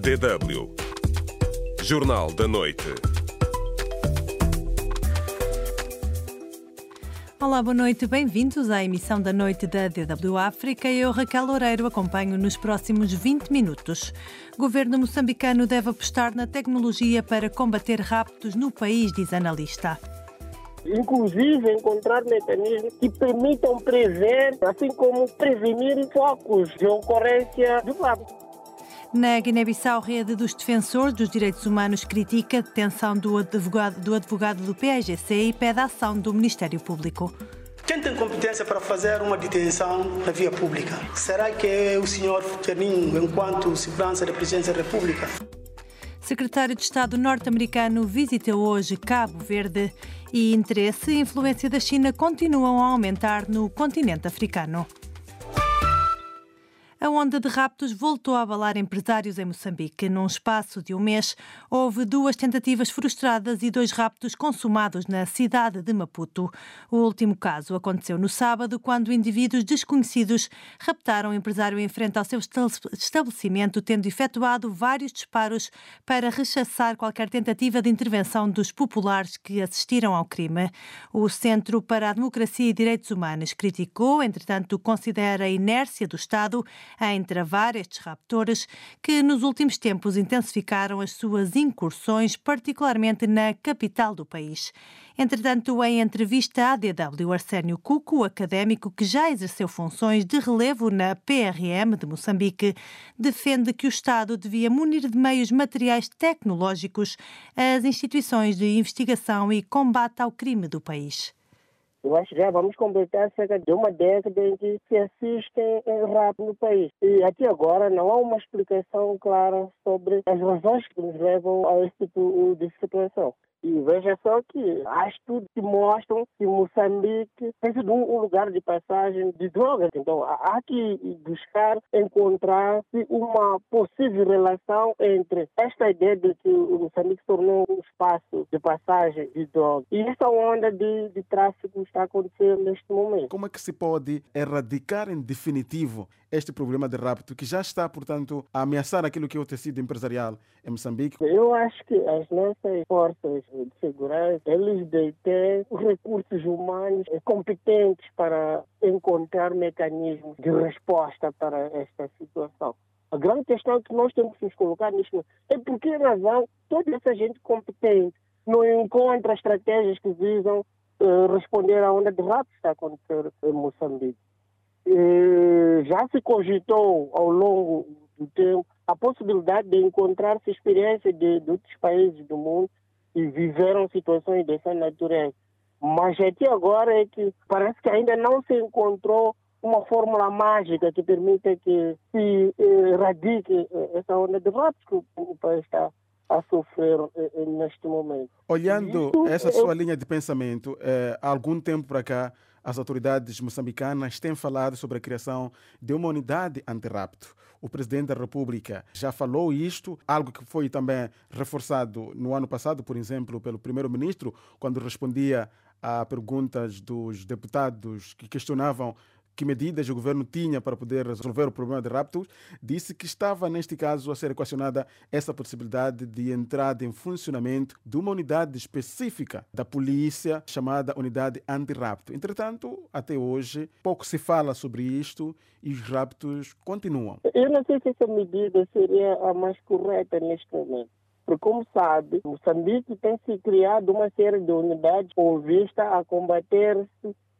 DW Jornal da Noite. Olá, boa noite, bem-vindos à emissão da noite da DW África. Eu, Raquel Loureiro, acompanho nos próximos 20 minutos. O governo moçambicano deve apostar na tecnologia para combater raptos no país, diz analista inclusive encontrar mecanismos que permitam prever, assim como prevenir focos de ocorrência de rapto. Na Guiné-Bissau, rede dos defensores dos direitos humanos critica a detenção do advogado do, advogado do PAGC e pede a ação do Ministério Público. Quem tem competência para fazer uma detenção na via pública? Será que é o senhor Terninho, enquanto segurança da Presidência da República? Secretário de Estado norte-americano visita hoje Cabo Verde e interesse e influência da China continuam a aumentar no continente africano. A onda de raptos voltou a abalar empresários em Moçambique. Num espaço de um mês, houve duas tentativas frustradas e dois raptos consumados na cidade de Maputo. O último caso aconteceu no sábado, quando indivíduos desconhecidos raptaram um empresário em frente ao seu estabelecimento, tendo efetuado vários disparos para rechaçar qualquer tentativa de intervenção dos populares que assistiram ao crime. O Centro para a Democracia e Direitos Humanos criticou, entretanto, considera a inércia do Estado em travar estes raptores que nos últimos tempos intensificaram as suas incursões, particularmente na capital do país. Entretanto, em entrevista à DW, Arsénio Cuco, académico que já exerceu funções de relevo na PRM de Moçambique, defende que o Estado devia munir de meios materiais tecnológicos as instituições de investigação e combate ao crime do país. Eu acho que já vamos completar cerca de uma década em que se assistem em rap no país. E até agora não há uma explicação clara sobre as razões que nos levam a esse tipo de situação. E veja só que há estudos que mostram que Moçambique tem sido um lugar de passagem de drogas. Então há que buscar encontrar uma possível relação entre esta ideia de que Moçambique se tornou um espaço de passagem de drogas e essa onda de, de tráfico está acontecendo neste momento. Como é que se pode erradicar em definitivo este problema de rapto que já está, portanto, a ameaçar aquilo que é o tecido empresarial em Moçambique? Eu acho que as nossas forças de segurança, eles devem recursos humanos competentes para encontrar mecanismos de resposta para esta situação. A grande questão que nós temos que nos colocar nisto é por que razão toda essa gente competente não encontra estratégias que visam uh, responder à onda de rapto que está a acontecer em Moçambique. Já se cogitou ao longo do tempo a possibilidade de encontrar-se experiências de, de outros países do mundo e viveram situações dessa natureza. Mas até agora é que parece que ainda não se encontrou uma fórmula mágica que permita que se erradique eh, essa onda de votos que o país está a sofrer eh, neste momento. Olhando essa sua linha de pensamento, eh, há algum tempo para cá, as autoridades moçambicanas têm falado sobre a criação de uma unidade anti-rapto. O presidente da República já falou isto, algo que foi também reforçado no ano passado, por exemplo, pelo primeiro-ministro, quando respondia a perguntas dos deputados que questionavam que medidas o governo tinha para poder resolver o problema de raptos, disse que estava, neste caso, a ser equacionada essa possibilidade de entrada em funcionamento de uma unidade específica da polícia chamada Unidade Anti-Rapto. Entretanto, até hoje, pouco se fala sobre isto e os raptos continuam. Eu não sei se essa medida seria a mais correta neste momento. Porque, como sabe, Moçambique tem se criado uma série de unidades com vista a combater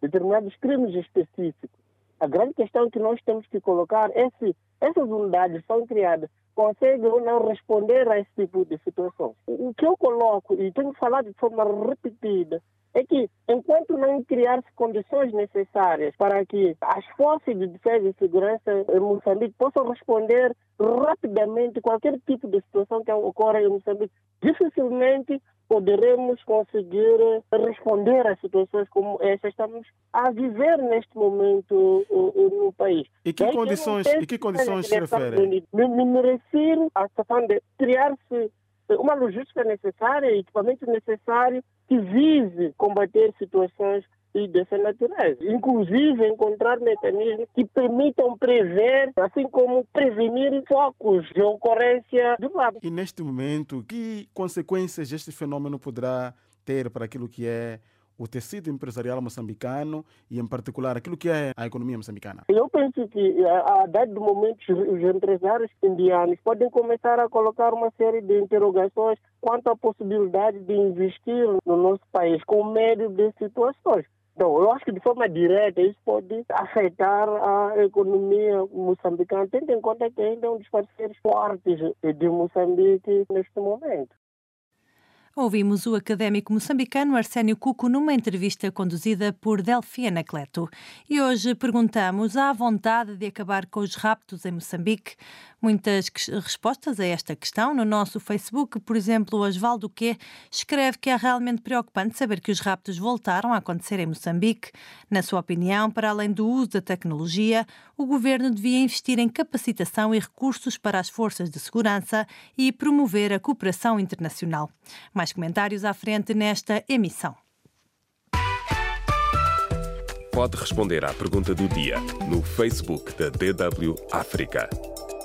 determinados crimes específicos. A grande questão que nós temos que colocar é se essas unidades são criadas, conseguem ou não responder a esse tipo de situação. O que eu coloco, e tenho falado de forma repetida, é que enquanto não criar-se condições necessárias para que as forças de defesa e segurança em Moçambique possam responder rapidamente qualquer tipo de situação que ocorra em Moçambique, dificilmente poderemos conseguir responder a situações como essa estamos a viver neste momento no país. E que condições, e que condições se referem? Me, me refiro situação de criar-se uma logística necessária, equipamento necessário que vise combater situações e dessa natureza. Inclusive, encontrar mecanismos que permitam prever, assim como prevenir focos de ocorrência do lado. E neste momento, que consequências este fenômeno poderá ter para aquilo que é o tecido empresarial moçambicano e, em particular, aquilo que é a economia moçambicana? Eu penso que, a dado momento, os empresários indianos podem começar a colocar uma série de interrogações quanto à possibilidade de investir no nosso país com medo de situações. Então, eu acho que de forma direta isso pode afetar a economia moçambicana, tendo em conta que ainda é um dos parceiros fortes de Moçambique neste momento. Ouvimos o académico moçambicano Arsénio Cuco numa entrevista conduzida por Delfia Anacleto. E hoje perguntamos: há vontade de acabar com os raptos em Moçambique? Muitas respostas a esta questão no nosso Facebook. Por exemplo, o Osvaldo Que escreve que é realmente preocupante saber que os raptos voltaram a acontecer em Moçambique. Na sua opinião, para além do uso da tecnologia, o governo devia investir em capacitação e recursos para as forças de segurança e promover a cooperação internacional. Mais comentários à frente nesta emissão. Pode responder à pergunta do dia no Facebook da DW África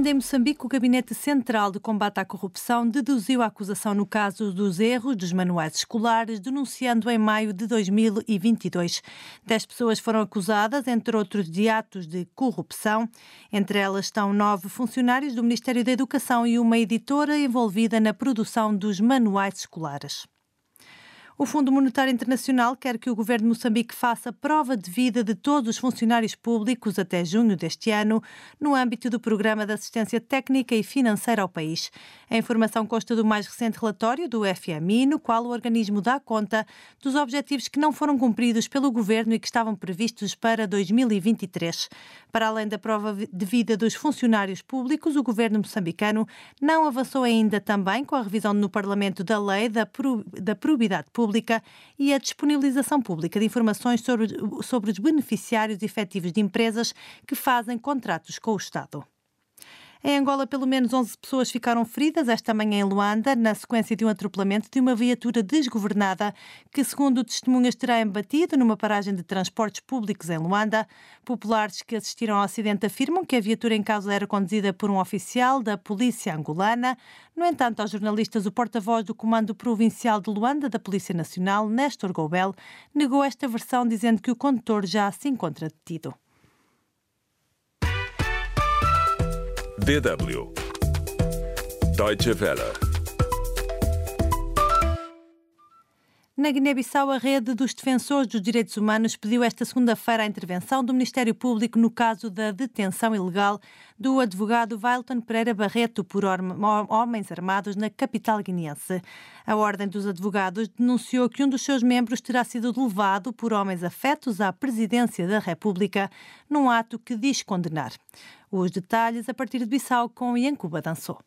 Ainda em Moçambique, o Gabinete Central de Combate à Corrupção deduziu a acusação no caso dos erros dos manuais escolares, denunciando em maio de 2022. Dez pessoas foram acusadas, entre outros, de atos de corrupção. Entre elas estão nove funcionários do Ministério da Educação e uma editora envolvida na produção dos manuais escolares. O Fundo Monetário Internacional quer que o governo de Moçambique faça prova de vida de todos os funcionários públicos até junho deste ano, no âmbito do Programa de Assistência Técnica e Financeira ao país. A informação consta do mais recente relatório do FMI, no qual o organismo dá conta dos objetivos que não foram cumpridos pelo governo e que estavam previstos para 2023. Para além da prova de vida dos funcionários públicos, o governo moçambicano não avançou ainda também com a revisão no Parlamento da Lei da Probidade Pública pública e a disponibilização pública de informações sobre, sobre os beneficiários efetivos de empresas que fazem contratos com o Estado. Em Angola, pelo menos 11 pessoas ficaram feridas esta manhã em Luanda, na sequência de um atropelamento de uma viatura desgovernada que, segundo testemunhas, terá embatido numa paragem de transportes públicos em Luanda. Populares que assistiram ao acidente afirmam que a viatura em causa era conduzida por um oficial da polícia angolana. No entanto, aos jornalistas, o porta-voz do Comando Provincial de Luanda da Polícia Nacional, Néstor Goubel, negou esta versão, dizendo que o condutor já se encontra detido. DW Deutsche Welle Na Guiné-Bissau, a rede dos defensores dos direitos humanos pediu esta segunda-feira a intervenção do Ministério Público no caso da detenção ilegal do advogado Vailton Pereira Barreto por homens armados na capital guineense. A Ordem dos Advogados denunciou que um dos seus membros terá sido levado por homens afetos à presidência da República num ato que diz condenar. Os detalhes a partir de Bissau com Yancuba Dançou.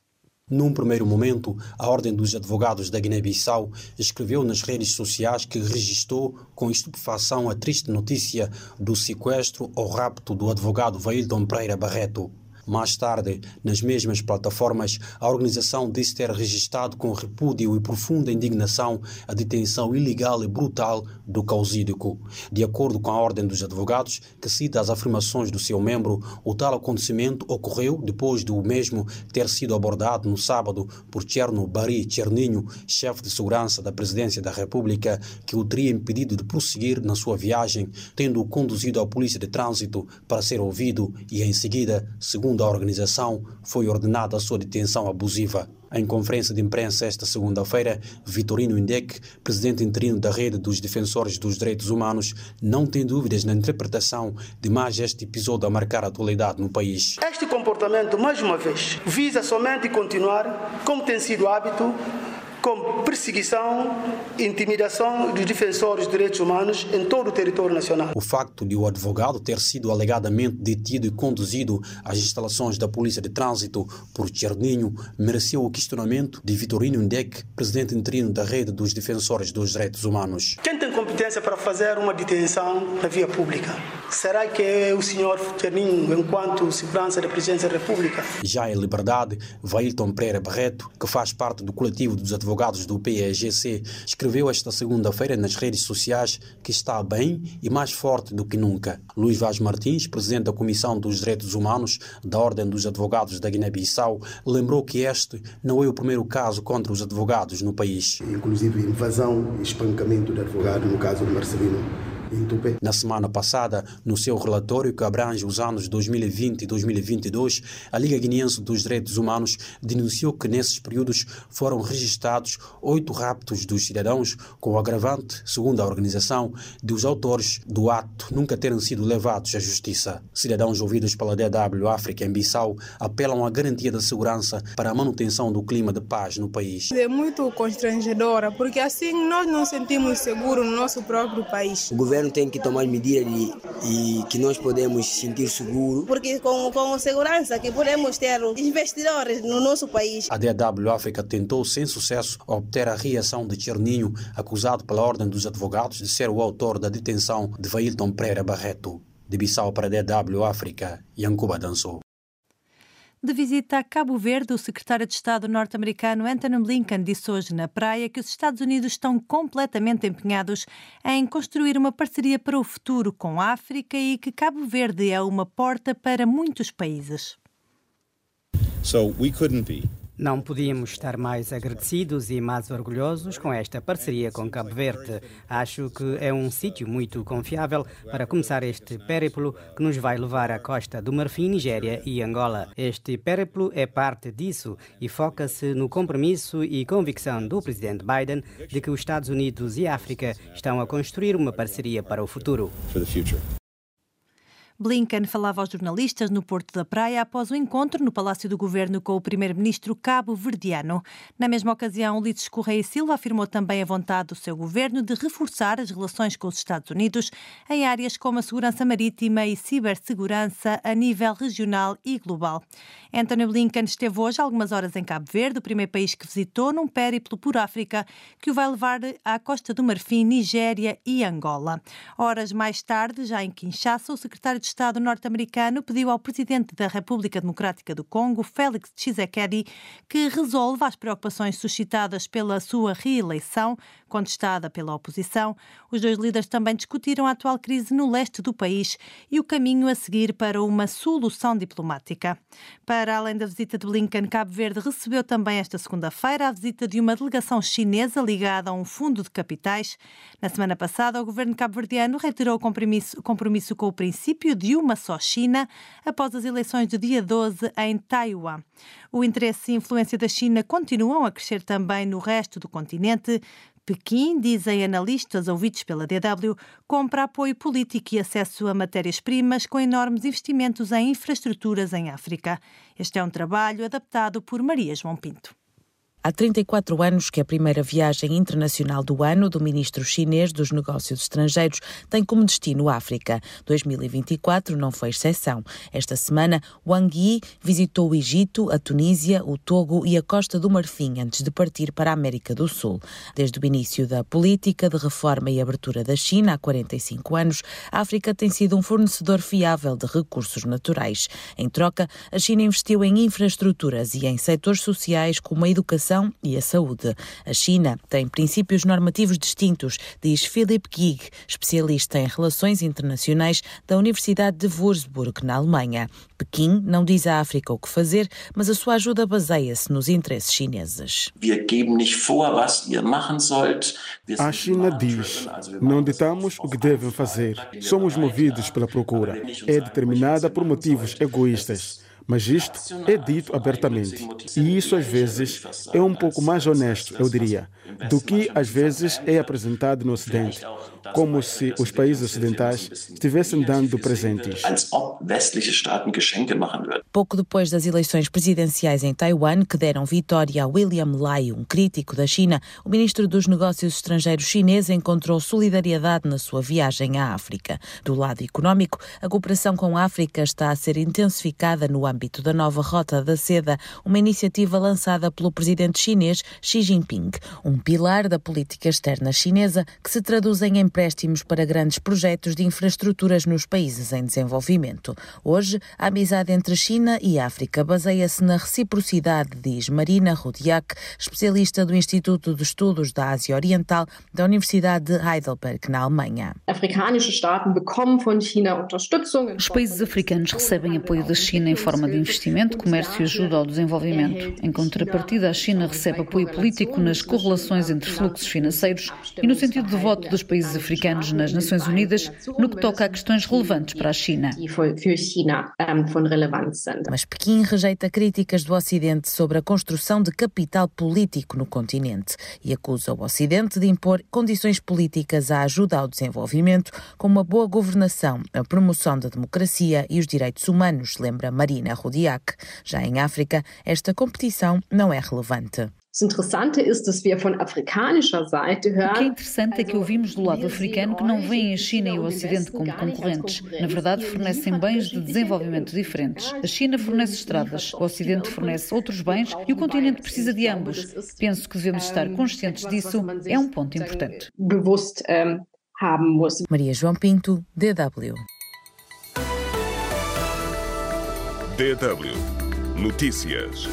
Num primeiro momento, a Ordem dos Advogados da Guiné-Bissau escreveu nas redes sociais que registrou com estupefação a triste notícia do sequestro ou rapto do advogado Vaildon Pereira Barreto. Mais tarde, nas mesmas plataformas, a organização disse ter registrado com repúdio e profunda indignação a detenção ilegal e brutal do causídico. De acordo com a Ordem dos Advogados, que cita as afirmações do seu membro, o tal acontecimento ocorreu depois do mesmo ter sido abordado no sábado por Cherno Bari Cherninho, chefe de segurança da Presidência da República, que o teria impedido de prosseguir na sua viagem, tendo-o conduzido à polícia de trânsito para ser ouvido e, em seguida, segundo Segundo a organização, foi ordenada a sua detenção abusiva. Em conferência de imprensa esta segunda-feira, Vitorino Indec, presidente interino da Rede dos Defensores dos Direitos Humanos, não tem dúvidas na interpretação de mais este episódio a marcar a atualidade no país. Este comportamento, mais uma vez, visa somente continuar, como tem sido hábito, com perseguição e intimidação dos defensores dos direitos humanos em todo o território nacional. O facto de o advogado ter sido alegadamente detido e conduzido às instalações da Polícia de Trânsito por Cherninho mereceu o questionamento de Vitorino Ndek, presidente interino da Rede dos Defensores dos Direitos Humanos. Quem tem competência para fazer uma detenção na via pública? Será que é o senhor Cherninho, enquanto segurança da Presidência da República? Já em liberdade, Vailton Pereira Barreto, que faz parte do coletivo dos advogados do PEGC, escreveu esta segunda-feira nas redes sociais que está bem e mais forte do que nunca. Luís Vaz Martins, presidente da Comissão dos Direitos Humanos da Ordem dos Advogados da Guiné-Bissau, lembrou que este não é o primeiro caso contra os advogados no país. Inclusive invasão e espancamento de advogado, no caso do Marcelino na semana passada, no seu relatório que abrange os anos 2020 e 2022, a Liga Guineense dos Direitos Humanos denunciou que nesses períodos foram registrados oito raptos dos cidadãos, com o agravante, segundo a organização, de os autores do ato nunca terem sido levados à justiça. Cidadãos ouvidos pela DW África em Bissau apelam à garantia da segurança para a manutenção do clima de paz no país. É muito constrangedora, porque assim nós não sentimos seguros no nosso próprio país. O governo tem que tomar medidas de, e que nós podemos sentir seguro. Porque com, com segurança que podemos ter investidores no nosso país. A DW África tentou sem sucesso obter a reação de Cherninho, acusado pela Ordem dos Advogados de ser o autor da detenção de Vailton Pereira Barreto. De Bissau para a DW África, Yankuba dançou. De visita a Cabo Verde, o secretário de Estado norte-americano Anthony Blinken disse hoje na praia que os Estados Unidos estão completamente empenhados em construir uma parceria para o futuro com a África e que Cabo Verde é uma porta para muitos países. So we couldn't be não podíamos estar mais agradecidos e mais orgulhosos com esta parceria com Cabo Verde. Acho que é um sítio muito confiável para começar este périplo que nos vai levar à costa do Marfim, Nigéria e Angola. Este périplo é parte disso e foca-se no compromisso e convicção do presidente Biden de que os Estados Unidos e a África estão a construir uma parceria para o futuro. Blinken falava aos jornalistas no Porto da Praia após o encontro no Palácio do Governo com o primeiro-ministro cabo-verdiano. Na mesma ocasião, Ulisses Correia Silva afirmou também a vontade do seu governo de reforçar as relações com os Estados Unidos em áreas como a segurança marítima e cibersegurança a nível regional e global. Anthony Blinken esteve hoje algumas horas em Cabo Verde, o primeiro país que visitou num périplo por África que o vai levar à Costa do Marfim, Nigéria e Angola. Horas mais tarde, já em Kinshasa, o secretário de Estado norte-americano pediu ao presidente da República Democrática do Congo, Félix Tshisekedi, que resolva as preocupações suscitadas pela sua reeleição, contestada pela oposição. Os dois líderes também discutiram a atual crise no leste do país e o caminho a seguir para uma solução diplomática. Para além da visita de Blinken, Cabo Verde recebeu também esta segunda-feira a visita de uma delegação chinesa ligada a um fundo de capitais. Na semana passada, o governo cabo-verdiano reiterou o compromisso, compromisso com o princípio de uma só China após as eleições do dia 12 em Taiwan. O interesse e influência da China continuam a crescer também no resto do continente. Pequim, dizem analistas ouvidos pela DW, compra apoio político e acesso a matérias-primas com enormes investimentos em infraestruturas em África. Este é um trabalho adaptado por Maria João Pinto. Há 34 anos que a primeira viagem internacional do ano do ministro chinês dos Negócios Estrangeiros tem como destino África. 2024 não foi exceção. Esta semana, Wang Yi visitou o Egito, a Tunísia, o Togo e a Costa do Marfim antes de partir para a América do Sul. Desde o início da política de reforma e abertura da China há 45 anos, a África tem sido um fornecedor fiável de recursos naturais. Em troca, a China investiu em infraestruturas e em setores sociais como a educação educação e a saúde. A China tem princípios normativos distintos, diz Philip Gig, especialista em relações internacionais da Universidade de Würzburg, na Alemanha. Pequim não diz à África o que fazer, mas a sua ajuda baseia-se nos interesses chineses. A China diz: não ditamos o que devem fazer, somos movidos pela procura. É determinada por motivos egoístas. Mas isto é dito abertamente. E isso, às vezes, é um pouco mais honesto, eu diria, do que às vezes é apresentado no Ocidente. como se os países ocidentais estivessem dando presentes. Pouco depois das eleições presidenciais em Taiwan, que deram vitória a William Lai, um crítico da China, o ministro dos Negócios Estrangeiros chinês encontrou solidariedade na sua viagem à África. Do lado económico, a cooperação com a África está a ser intensificada no âmbito da nova Rota da Seda, uma iniciativa lançada pelo presidente chinês Xi Jinping, um pilar da política externa chinesa que se traduz em empréstimos para grandes projetos de infraestruturas nos países em desenvolvimento. Hoje, a amizade entre China e África baseia-se na reciprocidade, diz Marina Rudiak, especialista do Instituto de Estudos da Ásia Oriental da Universidade de Heidelberg, na Alemanha. Os países africanos recebem apoio da China em forma de investimento, comércio e ajuda ao desenvolvimento. Em contrapartida, a China recebe apoio político nas correlações entre fluxos financeiros e no sentido de voto dos países africanos nas Nações Unidas no que toca a questões relevantes para a China. Mas Pequim rejeita críticas do Ocidente sobre a construção de capital político no continente e acusa o Ocidente de impor condições políticas à ajuda ao desenvolvimento, como a boa governação, a promoção da democracia e os direitos humanos, lembra Marina Já em África, esta competição não é relevante. O que é interessante é que ouvimos do lado africano que não veem a China e o Ocidente como concorrentes. Na verdade, fornecem bens de desenvolvimento diferentes. A China fornece estradas, o Ocidente fornece outros bens e o continente precisa de ambos. Penso que devemos estar conscientes disso, é um ponto importante. Maria João Pinto, DW. DW Notícias.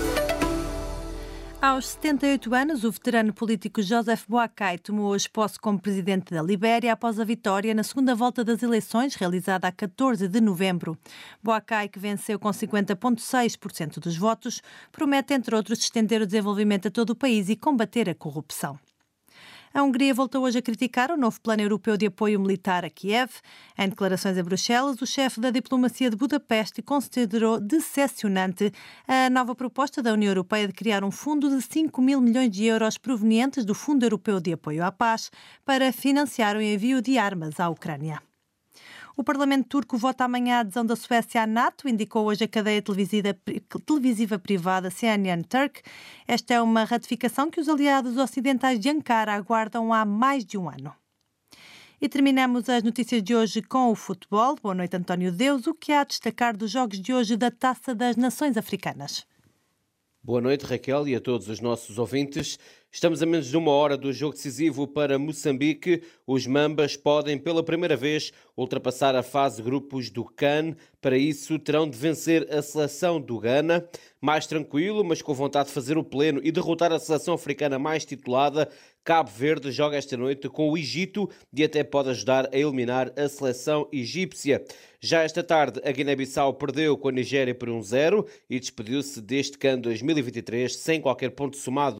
Aos 78 anos, o veterano político Joseph Boakai tomou hoje posse como presidente da Libéria após a vitória na segunda volta das eleições, realizada a 14 de novembro. Boakai, que venceu com 50,6% dos votos, promete, entre outros, estender o desenvolvimento a todo o país e combater a corrupção. A Hungria voltou hoje a criticar o novo plano europeu de apoio militar a Kiev. Em declarações em Bruxelas, o chefe da diplomacia de Budapeste considerou decepcionante a nova proposta da União Europeia de criar um fundo de 5 mil milhões de euros provenientes do Fundo Europeu de Apoio à Paz para financiar o envio de armas à Ucrânia. O Parlamento turco vota amanhã a adesão da Suécia à NATO, indicou hoje a cadeia televisiva, televisiva privada CNN Turk. Esta é uma ratificação que os aliados ocidentais de Ankara aguardam há mais de um ano. E terminamos as notícias de hoje com o futebol. Boa noite, António Deus. O que há a destacar dos jogos de hoje da Taça das Nações Africanas? Boa noite, Raquel, e a todos os nossos ouvintes. Estamos a menos de uma hora do jogo decisivo para Moçambique. Os Mambas podem, pela primeira vez, ultrapassar a fase grupos do CAN. Para isso, terão de vencer a seleção do Ghana. Mais tranquilo, mas com vontade de fazer o pleno e derrotar a seleção africana mais titulada, Cabo Verde joga esta noite com o Egito e até pode ajudar a eliminar a seleção egípcia. Já esta tarde, a Guiné-Bissau perdeu com a Nigéria por 1-0 e despediu-se deste CAN 2023 sem qualquer ponto somado.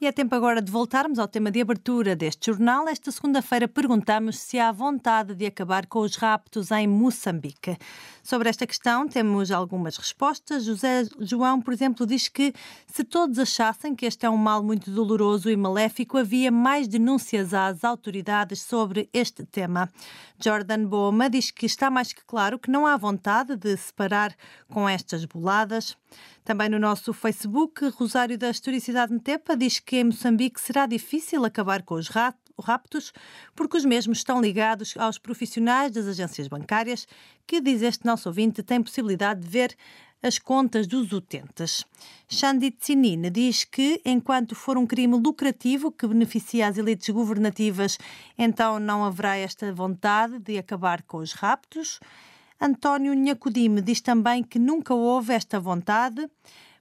E é tempo agora de voltarmos ao tema de abertura deste jornal. Esta segunda-feira perguntamos se há vontade de acabar com os raptos em Moçambique. Sobre esta questão temos algumas respostas. José João, por exemplo, diz que se todos achassem que este é um mal muito doloroso e maléfico, havia mais denúncias às autoridades sobre este tema. Jordan Boma diz que está mais que claro que não há vontade de se parar com estas boladas. Também no nosso Facebook, Rosário da Historicidade Metepa diz que em Moçambique será difícil acabar com os raptos, porque os mesmos estão ligados aos profissionais das agências bancárias, que, diz este nosso ouvinte, têm possibilidade de ver as contas dos utentes. Xandi Tsinine diz que, enquanto for um crime lucrativo que beneficia as elites governativas, então não haverá esta vontade de acabar com os raptos. António Nhacudime diz também que nunca houve esta vontade.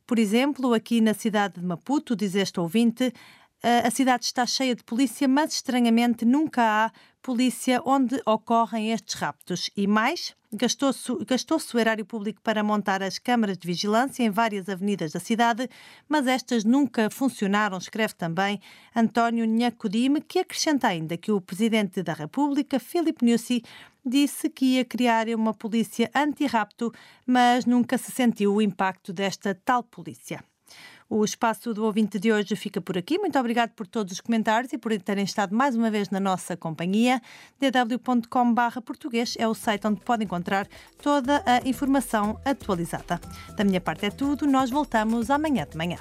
Por exemplo, aqui na cidade de Maputo, diz este ouvinte, a cidade está cheia de polícia, mas estranhamente nunca há polícia onde ocorrem estes raptos. E mais, gastou-se gastou o erário público para montar as câmaras de vigilância em várias avenidas da cidade, mas estas nunca funcionaram, escreve também António Nhacudime, que acrescenta ainda que o Presidente da República, Filipe Nussi, disse que ia criar uma polícia anti-rapto, mas nunca se sentiu o impacto desta tal polícia. O espaço do ouvinte de hoje fica por aqui. Muito obrigado por todos os comentários e por terem estado mais uma vez na nossa companhia. dw.com.br português é o site onde pode encontrar toda a informação atualizada. Da minha parte é tudo. Nós voltamos amanhã de manhã.